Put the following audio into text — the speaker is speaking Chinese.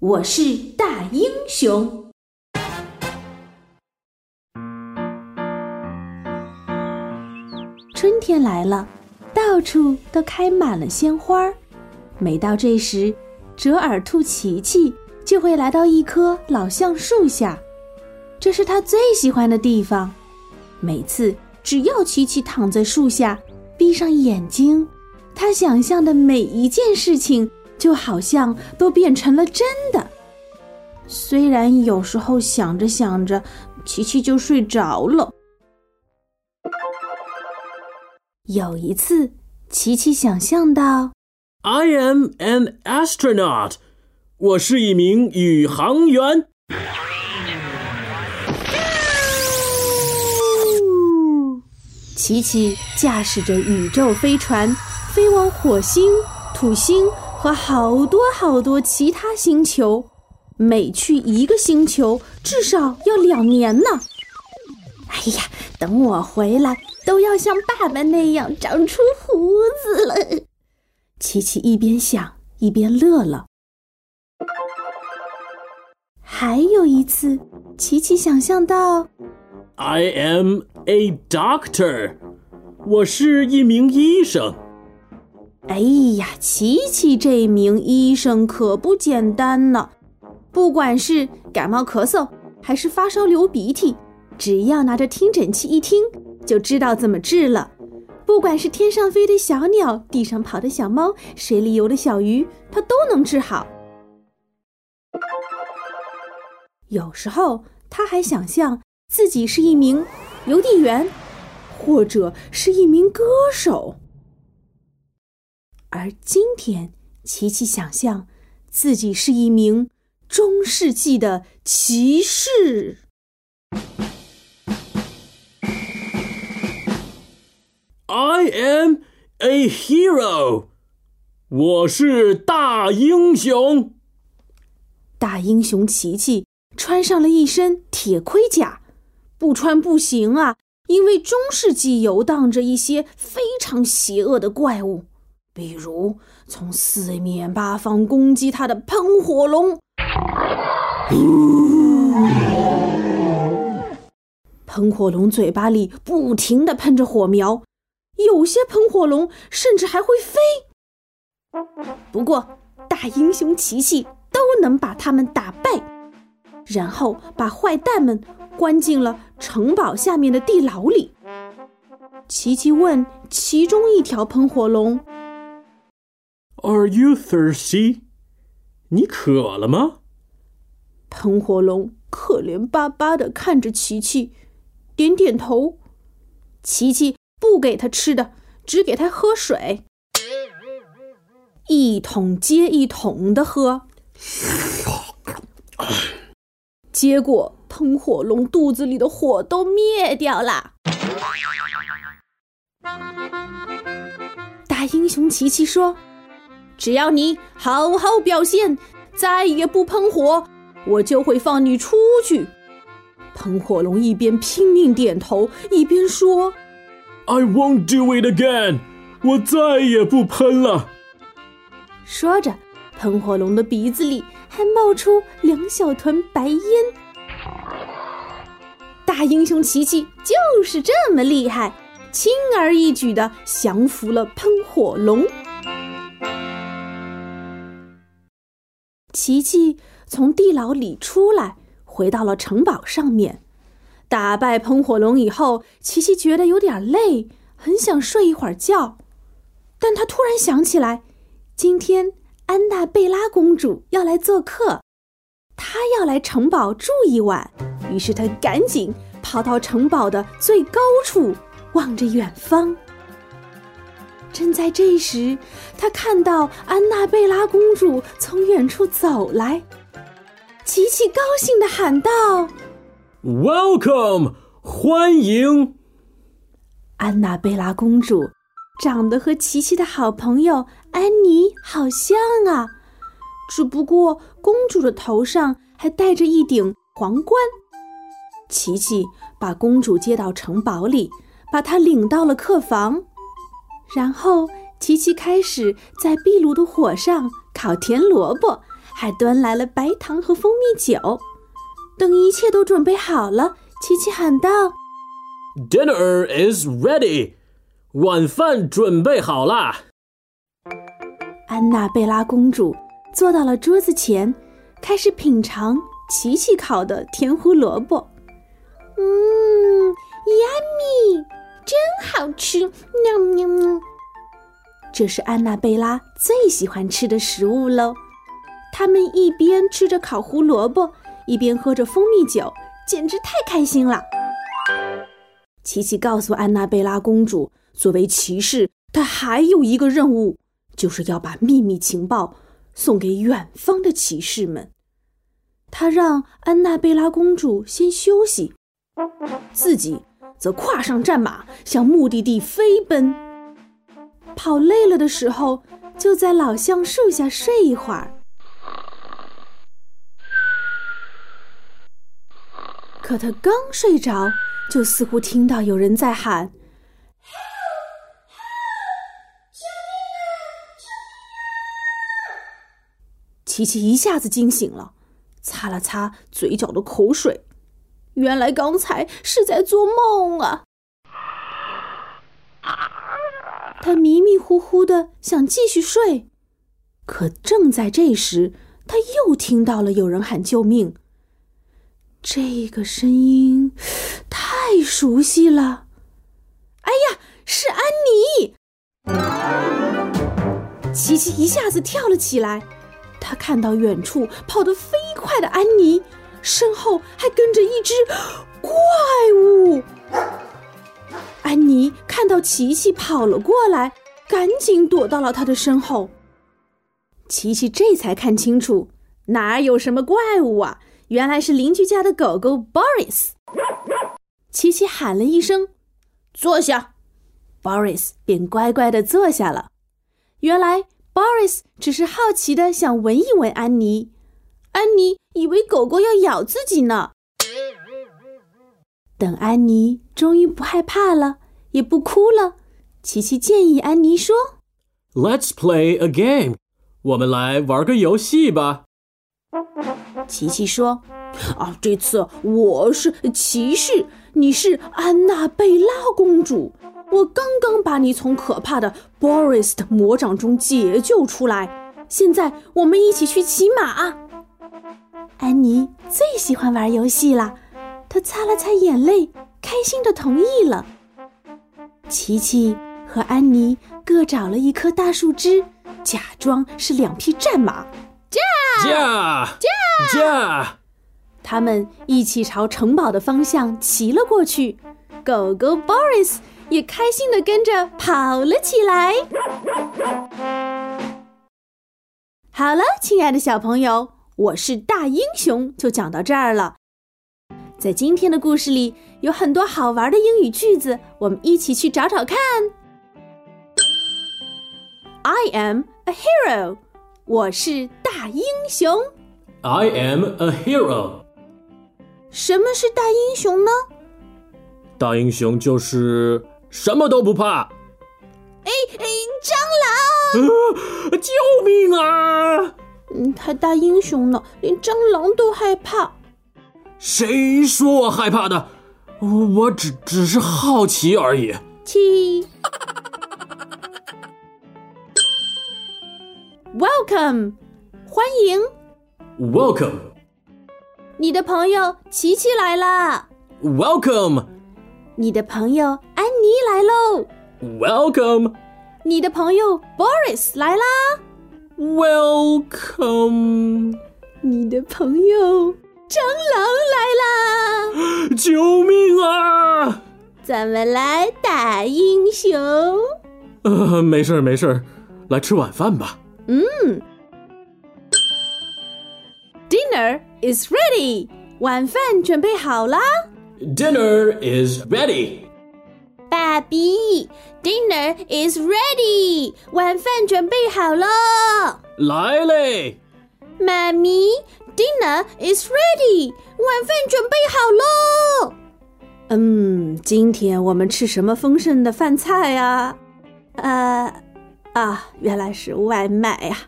我是大英雄。春天来了，到处都开满了鲜花。每到这时，折耳兔琪琪就会来到一棵老橡树下，这是他最喜欢的地方。每次只要琪琪躺在树下，闭上眼睛，他想象的每一件事情就好像都变成了真的。虽然有时候想着想着，琪琪就睡着了。有一次，琪琪想象到：“I am an astronaut，我是一名宇航员。”琪琪驾驶着宇宙飞船，飞往火星、土星和好多好多其他星球。每去一个星球，至少要两年呢。哎呀，等我回来，都要像爸爸那样长出胡子了。琪琪一边想一边乐了。还有一次，琪琪想象到：“I am a doctor，我是一名医生。”哎呀，琪琪这名医生可不简单呢。不管是感冒咳嗽，还是发烧流鼻涕，只要拿着听诊器一听，就知道怎么治了。不管是天上飞的小鸟，地上跑的小猫，水里游的小鱼，它都能治好。有时候，他还想象自己是一名邮递员，或者是一名歌手。而今天，琪琪想象自己是一名。中世纪的骑士。I am a hero，我是大英雄。大英雄琪琪穿上了一身铁盔甲，不穿不行啊，因为中世纪游荡着一些非常邪恶的怪物，比如从四面八方攻击他的喷火龙。喷火龙嘴巴里不停的喷着火苗，有些喷火龙甚至还会飞。不过，大英雄琪琪都能把他们打败，然后把坏蛋们关进了城堡下面的地牢里。琪琪问其中一条喷火龙：“Are you thirsty？你渴了吗？”喷火龙可怜巴巴的看着琪琪，点点头。琪琪不给他吃的，只给他喝水，一桶接一桶的喝。结果喷火龙肚子里的火都灭掉了。大英雄琪琪说：“只要你好好表现，再也不喷火。”我就会放你出去。喷火龙一边拼命点头，一边说：“I won't do it again。我再也不喷了。”说着，喷火龙的鼻子里还冒出两小团白烟。大英雄琪琪就是这么厉害，轻而易举的降服了喷火龙。琪琪。从地牢里出来，回到了城堡上面，打败喷火龙以后，琪琪觉得有点累，很想睡一会儿觉。但他突然想起来，今天安娜贝拉公主要来做客，她要来城堡住一晚。于是他赶紧跑到城堡的最高处，望着远方。正在这时，他看到安娜贝拉公主从远处走来。琪琪高兴的喊道：“Welcome，欢迎！”安娜贝拉公主长得和琪琪的好朋友安妮好像啊，只不过公主的头上还戴着一顶皇冠。琪琪把公主接到城堡里，把她领到了客房，然后琪琪开始在壁炉的火上烤甜萝卜。还端来了白糖和蜂蜜酒。等一切都准备好了，琪琪喊道：“Dinner is ready，晚饭准备好啦！”安娜贝拉公主坐到了桌子前，开始品尝琪琪烤的甜胡萝卜。嗯，yummy，真好吃！喵喵喵。这是安娜贝拉最喜欢吃的食物喽。他们一边吃着烤胡萝卜，一边喝着蜂蜜酒，简直太开心了。琪琪告诉安娜贝拉公主，作为骑士，她还有一个任务，就是要把秘密情报送给远方的骑士们。他让安娜贝拉公主先休息，自己则跨上战马，向目的地飞奔。跑累了的时候，就在老橡树下睡一会儿。可他刚睡着，就似乎听到有人在喊：“琪琪一下子惊醒了，擦了擦嘴角的口水，原来刚才是在做梦啊！他迷迷糊糊的想继续睡，可正在这时，他又听到了有人喊救命。这个声音太熟悉了！哎呀，是安妮！琪琪一下子跳了起来，他看到远处跑得飞快的安妮，身后还跟着一只怪物。安妮看到琪琪跑了过来，赶紧躲到了他的身后。琪琪这才看清楚，哪有什么怪物啊，原来是邻居家的狗狗 Boris。琪琪喊了一声：“坐下。”Boris 便乖乖的坐下了。原来 Boris 只是好奇的想闻一闻安妮，安妮以为狗狗要咬自己呢。等安妮终于不害怕了，也不哭了，琪琪建议安妮说：“Let's play a game，我们来玩个游戏吧。”琪琪说：“啊，这次我是骑士，你是安娜贝拉公主。我刚刚把你从可怕的 Boris 的魔掌中解救出来，现在我们一起去骑马。”安妮最喜欢玩游戏了。她擦了擦眼泪，开心的同意了。琪琪和安妮各找了一棵大树枝，假装是两匹战马，驾驾驾驾！他们一起朝城堡的方向骑了过去。狗狗 Boris 也开心的跟着跑了起来。好了，亲爱的小朋友，我是大英雄，就讲到这儿了。在今天的故事里，有很多好玩的英语句子，我们一起去找找看。I am a hero，我是大英雄。I am a hero。什么是大英雄呢？大英雄就是什么都不怕。哎哎，蟑螂！救命啊！嗯，还大英雄呢，连蟑螂都害怕。谁说我害怕的？我只只是好奇而已。七，Welcome，欢迎。Welcome，你的朋友琪琪来啦。Welcome，你的朋友安妮来喽。Welcome，你的朋友 Boris 来啦。Welcome，你的朋友。蟑螂来啦！救命啊！咱们来打英雄。呃，没事儿没事儿，来吃晚饭吧。嗯。Dinner is ready，晚饭准备好啦。Dinner is ready。爸比，Dinner is ready，晚饭准备好了。来嘞。妈咪。Dinner is ready，晚饭准备好喽。嗯，今天我们吃什么丰盛的饭菜呀？呃，啊，原来是外卖呀。